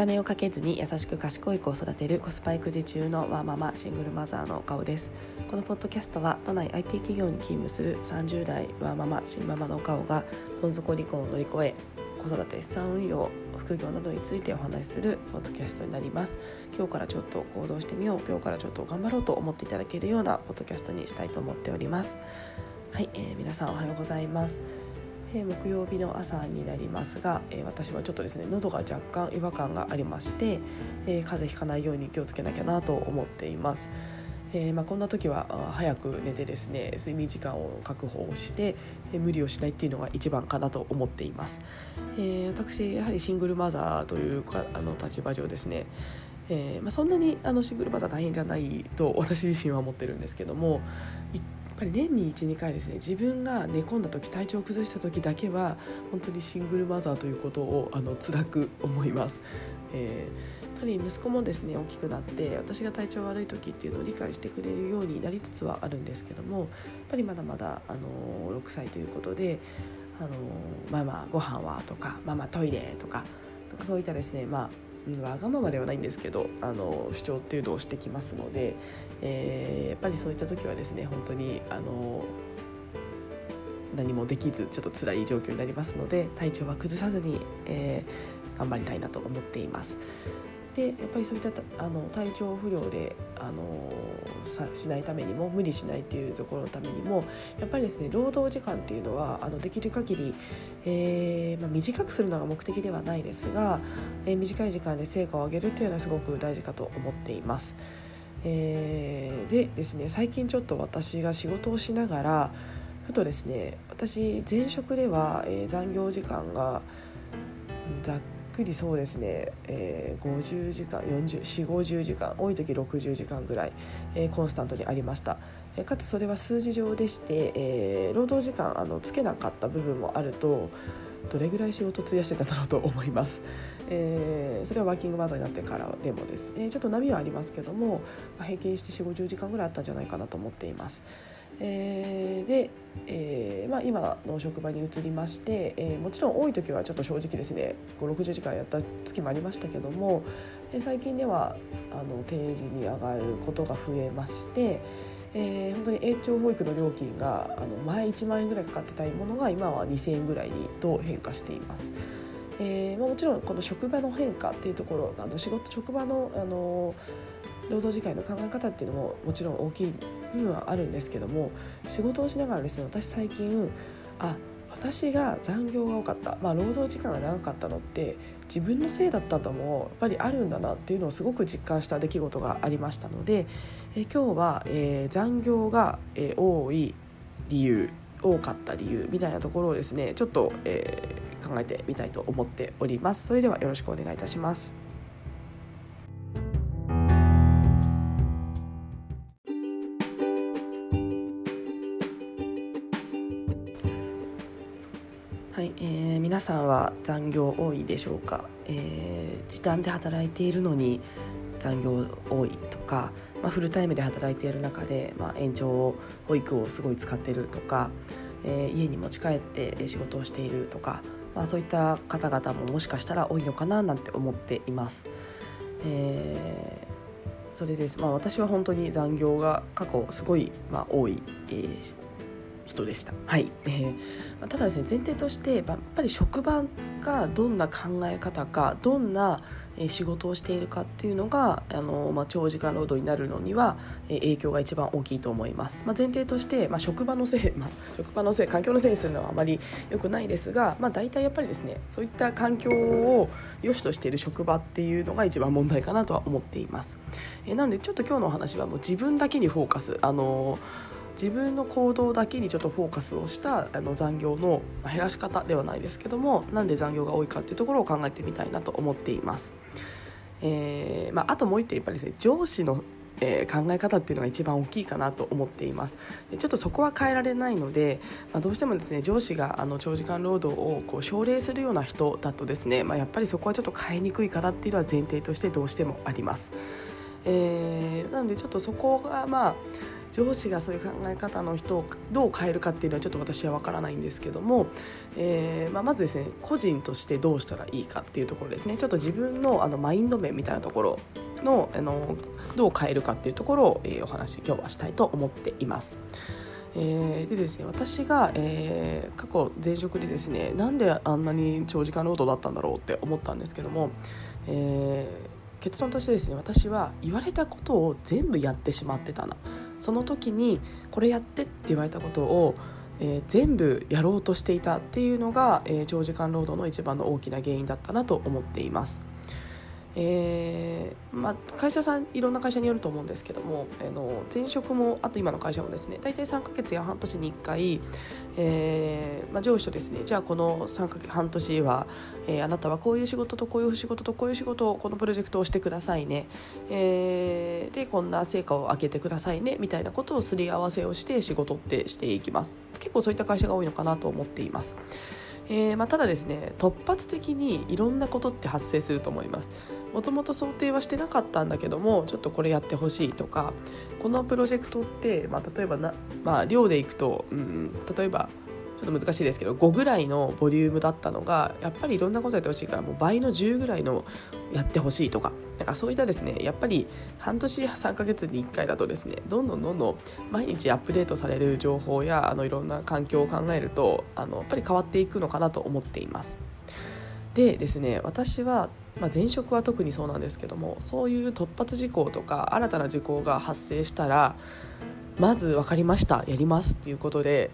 金をかけずに優しく賢い子を育てるコスパ育児中のワーママシングルマザーの顔です。このポッドキャストは都内 IT 企業に勤務する30代ワーママ新ママの顔がどん底離婚を乗り越え子育て資産運用副業などについてお話しするポッドキャストになります。今日からちょっと行動してみよう。今日からちょっと頑張ろうと思っていただけるようなポッドキャストにしたいと思っております。はい、えー、皆さんおはようございます。え木曜日の朝になりますが、え私はちょっとですね喉が若干違和感がありまして、え風邪ひかないように気をつけなきゃなと思っています。えー、まあ、こんな時は早く寝てですね睡眠時間を確保して、えー、無理をしないっていうのが一番かなと思っています、えー、私やはりシングルマザーというかあの立場上ですねえーまあ、そんなにあのシングルマザー大変じゃないと私自身は思ってるんですけどもぱり年に12回ですね自分が寝込んだ時体調を崩した時だけは本当にシングルマザーということをあの辛く思います。えーやっぱり息子もですね大きくなって私が体調悪い時っていうのを理解してくれるようになりつつはあるんですけどもやっぱりまだまだあの6歳ということで「あのママご飯は?」とか「ママトイレ」とかそういったですねまあわがままではないんですけどあの主張っていうのをしてきますので、えー、やっぱりそういった時はですね本当にあの何もできずちょっと辛い状況になりますので体調は崩さずに、えー、頑張りたいなと思っています。でやっぱりそういったあの体調不良であのさしないためにも無理しないっていうところのためにもやっぱりですね労働時間っていうのはあのできる限り、えーまあ、短くするのが目的ではないですが、えー、短い時間で成果を上げるというのはすごく大事かと思っています。えー、でですね最近ちょっと私が仕事をしながらふとですね私前職では、えー、残業時間がざっくりそうですね、えー、50時間4050時間多い時60時間ぐらい、えー、コンスタントにありました、えー、かつそれは数字上でして、えー、労働時間あのつけなかった部分もあるとどれぐらい仕事費やしてたんだろうと思います、えー、それはワーキングマザーになってからでもです、えー、ちょっと波はありますけども、まあ、平均して4 5 0時間ぐらいあったんじゃないかなと思っています。えー、で、えーまあ、今の職場に移りまして、えー、もちろん多い時はちょっと正直ですね560時間やった月もありましたけども、えー、最近ではあの定時に上がることが増えまして、えー、本当に永長保育の料金があの前1万円ぐらいかかってたものが今は2,000円ぐらいにと変化しています。えーまあ、もちろんこの職場の変化っていうところあの仕事職場のあの労働時間の考え方っていうのももちろん大きい部分はあるんですけども仕事をしながらですね私最近あ私が残業が多かった、まあ、労働時間が長かったのって自分のせいだったともやっぱりあるんだなっていうのをすごく実感した出来事がありましたので、え今日は、えー、残業が、えー、多い理由多かった理由みたいなところをですねちょっと、えー、考えてみたいと思っております。それではよろしくお願いいたします。皆さんは残業多いでしょうか、えー、時短で働いているのに残業多いとか、まあ、フルタイムで働いている中で、まあ、延長を保育をすごい使ってるとか、えー、家に持ち帰って仕事をしているとか、まあ、そういった方々ももしかしたら多いのかななんて思っています。えー、それです、まあ、私は本当に残業が過去すごい、まあ、多い、えー人でした。はい、えー、ただですね前提としてやっぱり職場がどんな考え方かどんな仕事をしているかっていうのがあの、まあ、長時間労働になるのには影響が一番大きいと思います、まあ、前提として、まあ、職場のせい、まあ、職場のせい環境のせいにするのはあまり良くないですが、まあ、大体やっぱりですねそういった環境を良しとしている職場っていうのが一番問題かなとは思っています、えー、なのでちょっと今日のお話はもう自分だけにフォーカス。あのー自分の行動だけにちょっとフォーカスをしたあの残業の減らし方ではないですけどもなんで残業が多いかっていうところを考えてみたいなと思っています。えーまあ、あともう一点やっぱりですね上司のえー、考え方っていうのが一番大きいかなと思っていますでちょっとそこは変えられないので、まあ、どうしてもですね上司があの長時間労働をこう奨励するような人だとですね、まあ、やっぱりそこはちょっと変えにくいかなっていうのは前提としてどうしてもあります、えー、なのでちょっとそこがまあ上司がそういう考え方の人をどう変えるかっていうのはちょっと私は分からないんですけども、えーまあ、まずですね個人としてどうしたらいいかっていうところですねちょっと自分のあのマインド面みたいなところのあのどう変えるかっていうところを、えー、お話今日はしたいと思っています。えー、でですね私が、えー、過去前職でですねなんであんなに長時間労働だったんだろうって思ったんですけども、えー、結論としてですね私は言われたことを全部やってしまってたなその時にこれやってって言われたことをえー、全部やろうとしていたっていうのが、えー、長時間労働の一番の大きな原因だったなと思っています。えーまあ、会社さんいろんな会社によると思うんですけどもあの前職もあと今の会社もですね大体3か月や半年に1回、えーまあ、上司とですねじゃあこの3か月半年は、えー、あなたはこういう仕事とこういう仕事とこういう仕事をこのプロジェクトをしてくださいね、え、でこんな成果を上げてくださいねみたいなことをすり合わせをして仕事ってしていきます結構そういった会社が多いのかなと思っています。えーまあ、ただですね突発的にいろんなことって発生すると思います。もともと想定はしてなかったんだけどもちょっとこれやってほしいとかこのプロジェクトって、まあ、例えばな、まあ、量でいくと、うん、例えばちょっと難しいですけど5ぐらいのボリュームだったのがやっぱりいろんなことやってほしいからもう倍の10ぐらいのやってほしいとかなんかそういったですねやっぱり半年3ヶ月に1回だとですねどんどんどんどん毎日アップデートされる情報やあのいろんな環境を考えるとあのやっぱり変わっていくのかなと思っています。でですね私は、まあ、前職は特にそうなんですけどもそういう突発事項とか新たな事項が発生したらまず分かりましたやりますっていうことで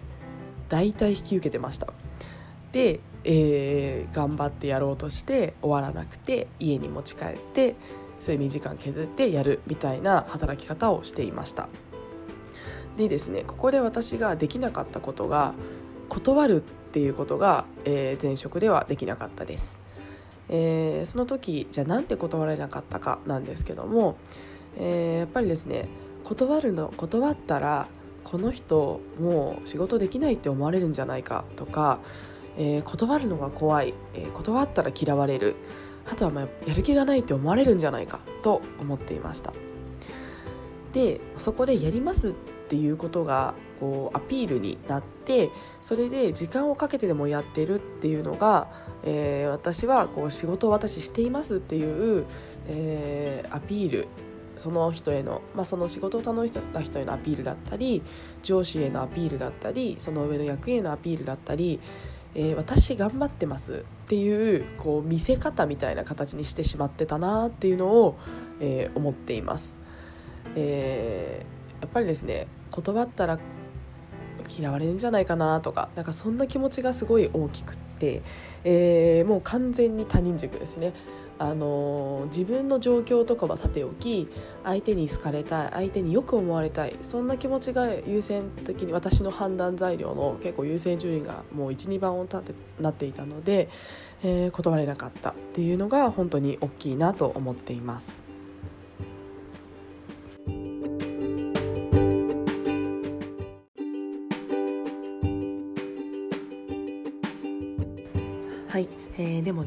大体引き受けてましたで、えー、頑張ってやろうとして終わらなくて家に持ち帰って睡眠時間削ってやるみたいな働き方をしていました。でですねここで私ができなかったことが断るっていうことが、えー、前職ではできなかったです、えー、その時じゃあなんで断れなかったかなんですけども、えー、やっぱりですね断るの断ったらこの人もう仕事できないって思われるんじゃないかとか、えー、断るのが怖い、えー、断ったら嫌われる。あとはまあやる気がないって思われるんじゃないかと思っていました。でそこでやりますっていうことがこうアピールになってそれで時間をかけてでもやってるっていうのが、えー、私はこう仕事を私していますっていう、えー、アピール。その人への、まあ、その仕事を頼んだ人へのアピールだったり上司へのアピールだったりその上の役員へのアピールだったり、えー、私頑張ってますっていうこう見せ方みたいな形にしてしまってたなっていうのを、えー、思っています。えー、やっぱりですね断ったら嫌われるんじゃないかなとかなんかそんな気持ちがすごい大きくって、えー、もう完全に他人軸ですね。あの自分の状況とかはさておき相手に好かれたい相手によく思われたいそんな気持ちが優先的に私の判断材料の結構優先順位がもう12番を立てなっていたので、えー、断れなかったっていうのが本当に大きいなと思っています。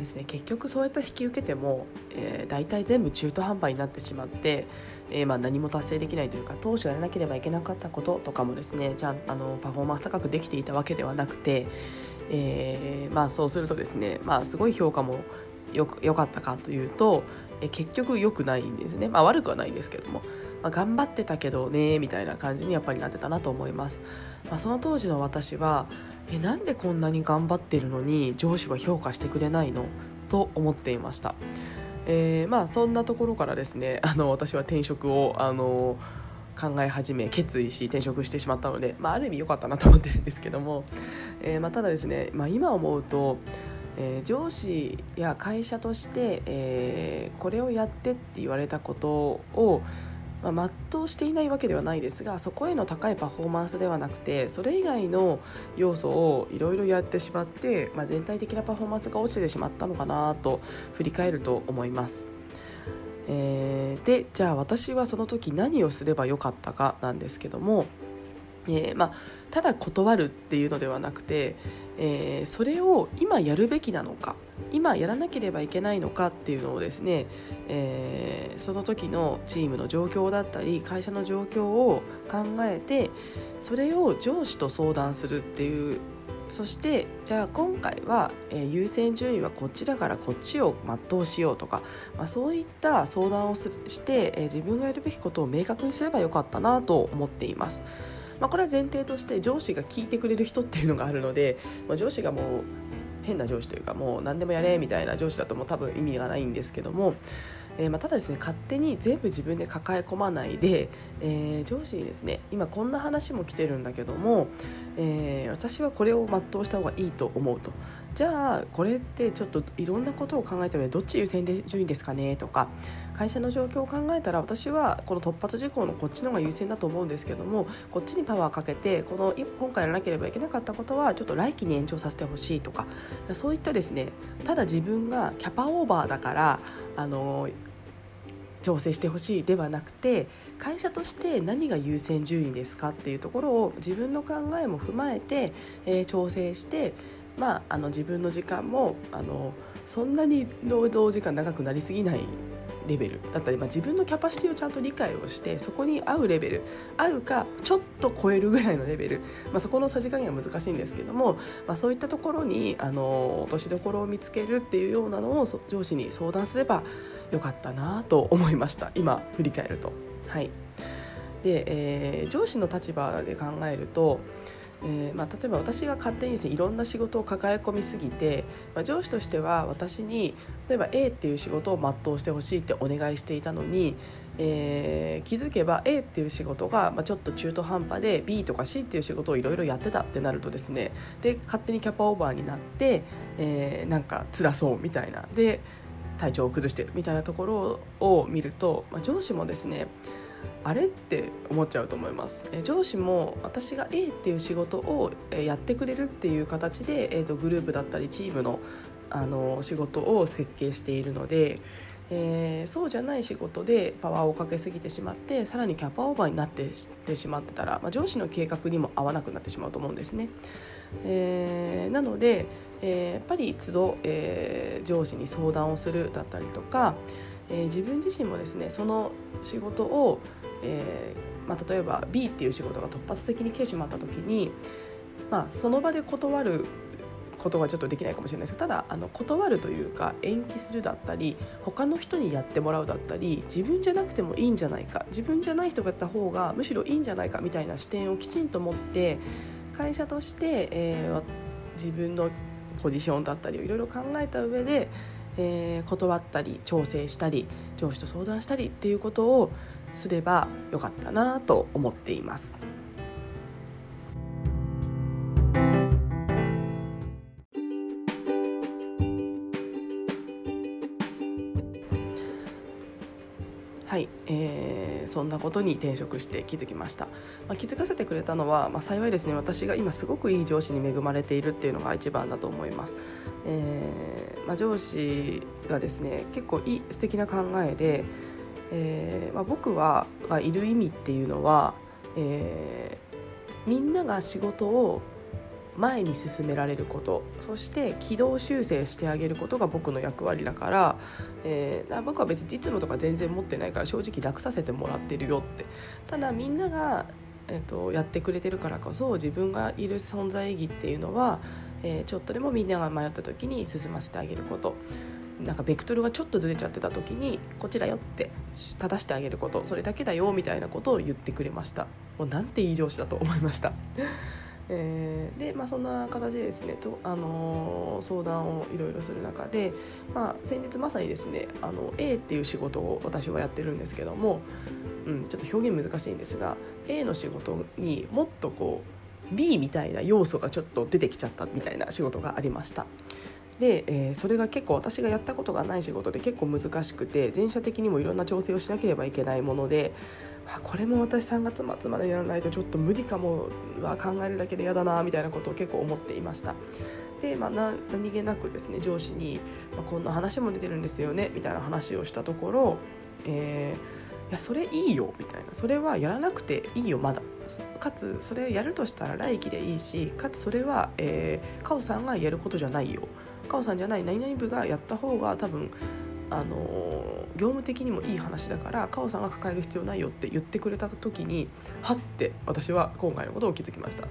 ですね結局そうやった引き受けても、えー、大体全部中途半端になってしまって、えー、まあ、何も達成できないというか当初やらなければいけなかったこととかもですねじゃあのパフォーマンス高くできていたわけではなくて、えーまあ、そうするとですね、まあ、すごい評価もよく良かったかというと、え結局良くないんですね、まあ、悪くはないんですけども、まあ、頑張ってたけどねみたいな感じにやっぱりなってたなと思います。まあ、その当時の私はえなんでこんなに頑張ってるのに上司は評価してくれないの？と思っていました、えー、まあそんなところからですね あの私は転職をあの考え始め決意し転職してしまったので、まあ、ある意味良かったなと思ってるんですけども、えー、まあ、ただですね、まあ、今思うと、えー、上司や会社として、えー、これをやってって言われたことをまあ、全うしていないわけではないですがそこへの高いパフォーマンスではなくてそれ以外の要素をいろいろやってしまって、まあ、全体的なパフォーマンスが落ちてしまったのかなと振り返ると思います。えー、でじゃあ私はその時何をすればよかったかなんですけども、えー、まあ、ただ断るっていうのではなくて、えー、それを今やるべきなのか今やらなければいけないのかっていうのをですね、えー、その時のチームの状況だったり会社の状況を考えてそれを上司と相談するっていうそしてじゃあ今回は、えー、優先順位はこっちだからこっちを全うしようとか、まあ、そういった相談をして、えー、自分がやるべきことを明確にすればよかったなと思っています。まあ、これは前提として上司が聞いてくれる人っていうのがあるので、まあ、上司がもう変な上司というかもう何でもやれみたいな上司だともう多分意味がないんですけども、えー、まあ、ただですね勝手に全部自分で抱え込まないで、えー、上司にですね今こんな話も来てるんだけども、えー、私はこれを全うした方がいいと思うと。じゃあこれってちょっといろんなことを考えた上でどっち優先で順位ですかねとか会社の状況を考えたら私はこの突発事項のこっちの方が優先だと思うんですけどもこっちにパワーかけてこの今回やらなければいけなかったことはちょっと来期に延長させてほしいとかそういったですねただ自分がキャパオーバーだからあの調整してほしいではなくて会社として何が優先順位ですかっていうところを自分の考えも踏まえて、えー、調整して、まあ、あの自分の時間もあのそんなに労働時間長くなりすぎないレベルだったり、まあ、自分のキャパシティをちゃんと理解をしてそこに合うレベル合うかちょっと超えるぐらいのレベル、まあ、そこのさじ加減は難しいんですけども、まあ、そういったところにあの落としどころを見つけるっていうようなのを上司に相談すればよかったなと思いました今振り返ると。はいでえー、上司の立場で考えるとえーまあ、例えば私が勝手にです、ね、いろんな仕事を抱え込みすぎて、まあ、上司としては私に例えば A っていう仕事を全うしてほしいってお願いしていたのに、えー、気づけば A っていう仕事が、まあ、ちょっと中途半端で B とか C っていう仕事をいろいろやってたってなるとですねで勝手にキャパオーバーになって、えー、なんか辛そうみたいな。で体調を崩してるみたいなところを見ると、まあ、上司もですねあれ？って思っちゃうと思います上司も私が A っていう仕事をやってくれるっていう形で、えー、とグループだったりチームのあの仕事を設計しているので、えー、そうじゃない仕事でパワーをかけすぎてしまってさらにキャパオーバーになってしまってたら、まあ、上司の計画にも合わなくなってしまうと思うんですね。えー、なので、えー、やっぱり都度、え、上司に相談をするだったりとか、え、自分自身もですねその仕事を、えーまあ、例えば B っていう仕事が突発的に来てしまった時に、まあ、その場で断ることはちょっとできないかもしれないですけどただあの断るというか延期するだったり他の人にやってもらうだったり自分じゃなくてもいいんじゃないか自分じゃない人がやった方がむしろいいんじゃないかみたいな視点をきちんと持って会社として、えー、自分のポジションだったりをいろいろ考えた上でえー、断ったり調整したり上司と相談したりっていうことをすればよかったなと思っています。なことに転職して気づきました、まあ、気づかせてくれたのは、まあ、幸いですね私が今すごくいい上司に恵まれているっていうのが一番だと思います、えーまあ、上司がですね結構いい素敵な考えで、えーまあ、僕はがいる意味っていうのは、えー、みんなが仕事を前に進められることそして軌道修正してあげることが僕の役割だから、えー、僕は別に実務とか全然持ってないから正直楽させてもらってるよって。ただみんなが、えーと、やってくれてるからこそ自分がいる存在意義っていうのは、えー、ちょっとでもみんなが迷った時に進ませてあげること。なんかベクトルがちょっとずれちゃってた時にこちらよって正してあげること。それだけだよみたいなことを言ってくれました。もうなんていい上司だと思いました。えー、で、まあ、そんな形でですねと、あのー、相談をいろいろする中で、まあ、先日まさにですねあの A っていう仕事を私はやってるんですけども、うん、ちょっと表現難しいんですが A の仕事にもっとこう B みたいな要素がちょっと出てきちゃったみたいな仕事がありました。で、えー、それが結構私がやったことがない仕事で結構難しくて全社的にもいろんな調整をしなければいけないものであこれも私3月末までやらないとちょっと無理かもは考えるだけで嫌だなみたいなことを結構思っていました。で、まあ、何気なくですね上司に、まあ、こんな話も出てるんですよねみたいな話をしたところ、えー、いやそれいいよみたいな。それはやらなくていいよまだ。かつそれやるとしたら来期でいいしかつそれは、えー、カオさんがやることじゃないよ。カオさんじゃない何々部がやった方が多分あの業務的にもいい話だからカオさんが抱える必要ないよって言ってくれた時にはって私は今回のことを気づきました。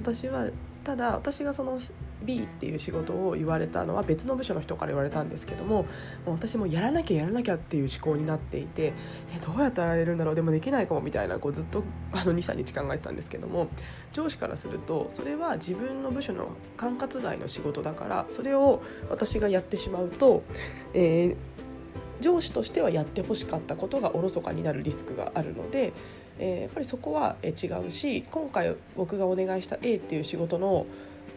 私はただ私がその B っていう仕事を言われたのは別の部署の人から言われたんですけどももう私もやらなきゃやらなきゃっていう思考になっていてえどうやってやれるんだろうでもできないかもみたいなこうずっとあの23日考えてたんですけども上司からするとそれは自分の部署の管轄外の仕事だからそれを私がやってしまうと、えー、上司としてはやってほしかったことがおろそかになるリスクがあるのでえー、やっぱりそこは違うし今回僕がお願いした A っていう仕事の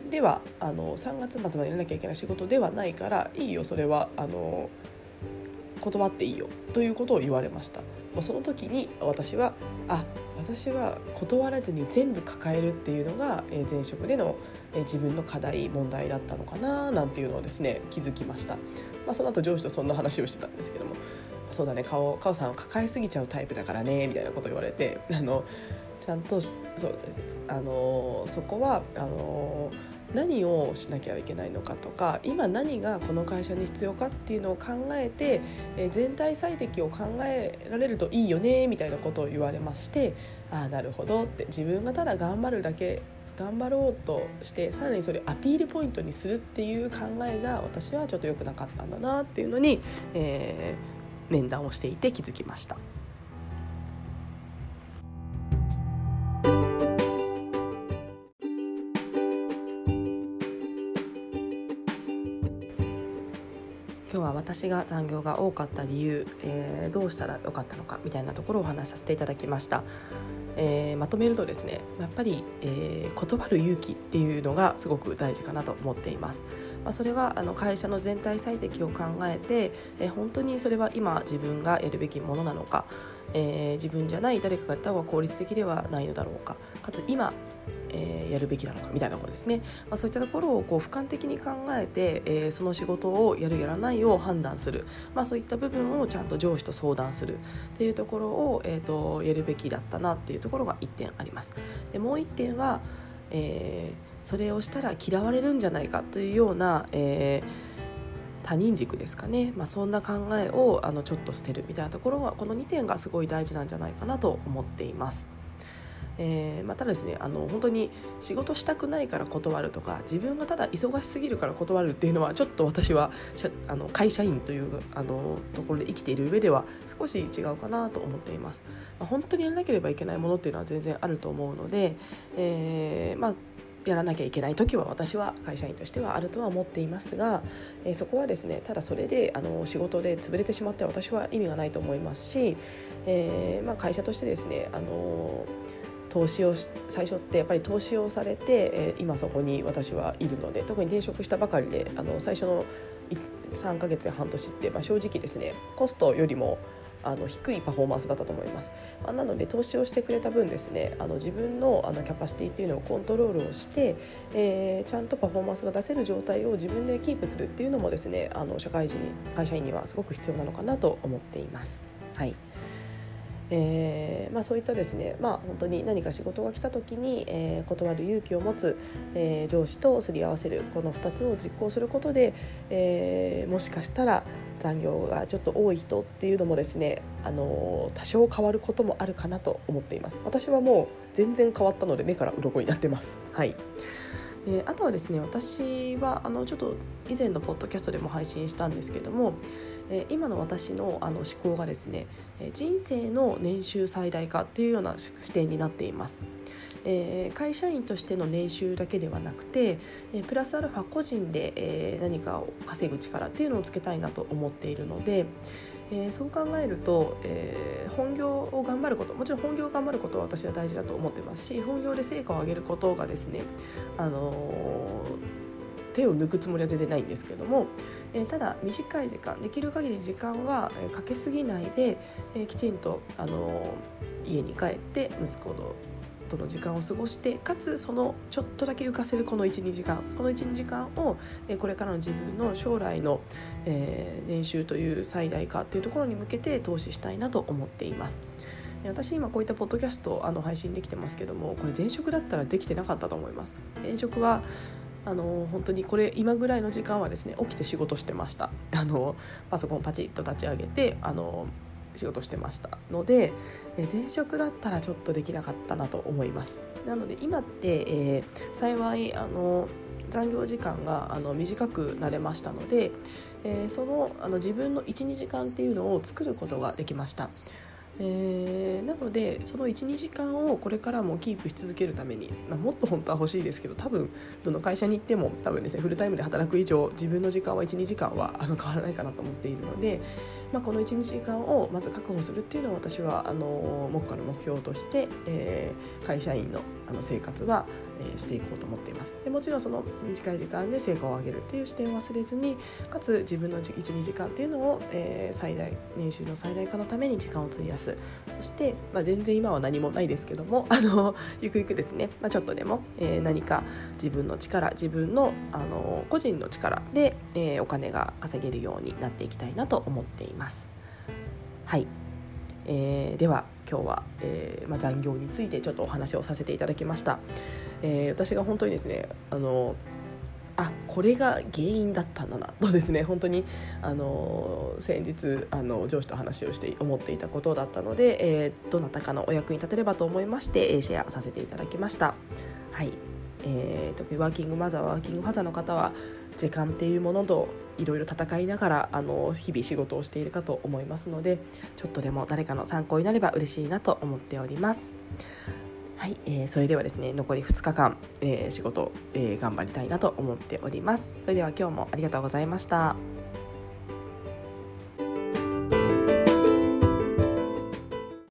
ではあの3月末までやらなきゃいけない仕事ではないからいいよそれはあの断っていいよということを言われました。その時に私はあ私は断らずに全部抱えるっていうのが前職での自分の課題問題だったのかななんていうのをですね気づきました、まあ、その後上司とそんな話をしてたんですけども。そうだね顔顔さんは抱えすぎちゃうタイプだからねみたいなこと言われてあのちゃんとそうあのそこはあの何をしなきゃいけないのかとか今何がこの会社に必要かっていうのを考えて、え全体最適を考えられるといいよねみたいなことを言われましてああなるほどって自分がただ頑張るだけ頑張ろうとしてさらにそれをアピールポイントにするっていう考えが私はちょっと良くなかったんだなっていうのに、えー面談をしていて気づきました。今日は私が残業が多かった理由、えー、どうしたらよかったのかみたいなところをお話しさせていただきました。えー、まとめるとですねやっぱり、えー、断る勇気っていうのがすごく大事かなと思っています。まあ、それはあの会社の全体最適を考えて、え、本当にそれは今自分がやるべきものなのか、えー、自分じゃない誰かがやった方が効率的ではないのだろうかかつ今えー、やるべきなのかみたいなところですね、まあ、そういったところをこう俯瞰的に考えて、えー、その仕事をやるやらないを判断する、まあ、そういった部分をちゃんと上司と相談する。っていうところを、えーと、やるべきだったなっていうところが1点あります。でもう1点は、えー、それをしたら嫌われるんじゃないかというような、えー他人軸ですかね、まあ、そんな考えをあのちょっと捨てるみたいなところはこの2点がすごい大事なんじゃないかなと思っています。えーまあ、ただですねあの本当に仕事したくないから断るとか自分がただ忙しすぎるから断るっていうのはちょっと私はあの会社員というあのところで生きている上では少し違うかなと思っています、まあ、本当にやらなければいけないものっていうのは全然あると思うので、えー、まあやらなきゃいけない時は私は会社員としてはあるとは思っていますが、えー、そこはですねただそれであの仕事で潰れてしまって私は意味がないと思いますし、えーまあ、会社としてですねあの投資を最初ってやっぱり投資をされて、えー、今そこに私はいるので特に転職したばかりであの最初の3ヶ月や半年って、まあ、正直ですねコストよりもあの低いパフォーマンスだったと思います、まあ、なので投資をしてくれた分ですねあの自分のあのキャパシティっていうのをコントロールをして、えー、ちゃんとパフォーマンスが出せる状態を自分でキープするっていうのもですねあの社会人会社員にはすごく必要なのかなと思っています。はいえーまあ、そういったですね、まあ、本当に何か仕事が来た時に、えー、断る勇気を持つ、えー、上司とすり合わせるこの2つを実行することで、えー、もしかしたら残業がちょっと多い人っていうのもですね、あの多少変わることもあるかなと思っています。私はもう全然変わったので目から鱗になってます。はい。えー、あとはですね私はあのちょっと以前のポッドキャストでも配信したんですけどもえ今の私のあの思考がですね人生の年収最大化っていうような視点になっています。えー、会社員としての年収だけではなくて、えー、プラスアルファ個人で、えー、何かを稼ぐ力っていうのをつけたいなと思っているので、えー、そう考えると、えー、本業を頑張ることもちろん本業を頑張ることは私は大事だと思ってますし本業で成果を上げることがですね、あの手を抜くつもりは全然ないんですけども、えただ短い時間できる限り時間はかけすぎないで、えきちんと、あの家に帰って息子との時間を過ごしてかつそのちょっとだけ浮かせるこの12時間この12時間を、これからの自分の将来の、年収という最大化っていうところに向けて投資したいなと思っています。私今こういったポッドキャストあの配信できてますけどもこれ前職だったらできてなかったと思います前職はあの本当にこれ今ぐらいの時間はですね起きて仕事してました。あのパソコンパチッと立ち上げてあの仕事してました。ので前職だったらちょっとできなかったなと思います。なので今って、えー、幸いあの残業時間があの短くなれましたので、えー、そのあの自分の12時間っていうのを作ることができました。えー、なのでその12時間をこれからもキープし続けるために、まあ、もっと本当は欲しいですけど多分どの会社に行っても多分ですねフルタイムで働く以上自分の時間は12時間はあの変わらないかなと思っているので、まあ、この12時間をまず確保するっていうのは私はあの目下の目標として、えー、会社員のあの生活は、えしていこうと思っています。でもちろんその短い時間で成果を上げるっていう視点を忘れずにかつ自分の12時間っていうのを、えー、最大年収の最大化のために時間を費やす。そして、まあ、全然今は何もないですけども あのゆくゆくですね、まあ、ちょっとでも、えー、何か自分の力自分のあの個人の力で、えー、お金が稼げるようになっていきたいなと思っています。ます。はい。えー、では今日は、えーま、残業についてちょっとお話をさせていただきました、えー、私が本当にですねあのあこれが原因だったんだなとですね 本当にあの先日あの上司と話をして思っていたことだったので、えー、どなたかのお役に立てればと思いまして、え、シェアさせていただきました。はい、えー、特にワーキングマザーワーキングファザーの方は時間っていうものといろいろ戦いながらあの日々仕事をしているかと思いますのでちょっとでも誰かの参考になれば嬉しいなと思っております。はい、えー、それではですね残り2日間、えー、仕事、えー、頑張りたいなと思っております。それでは今日もありがとうございました。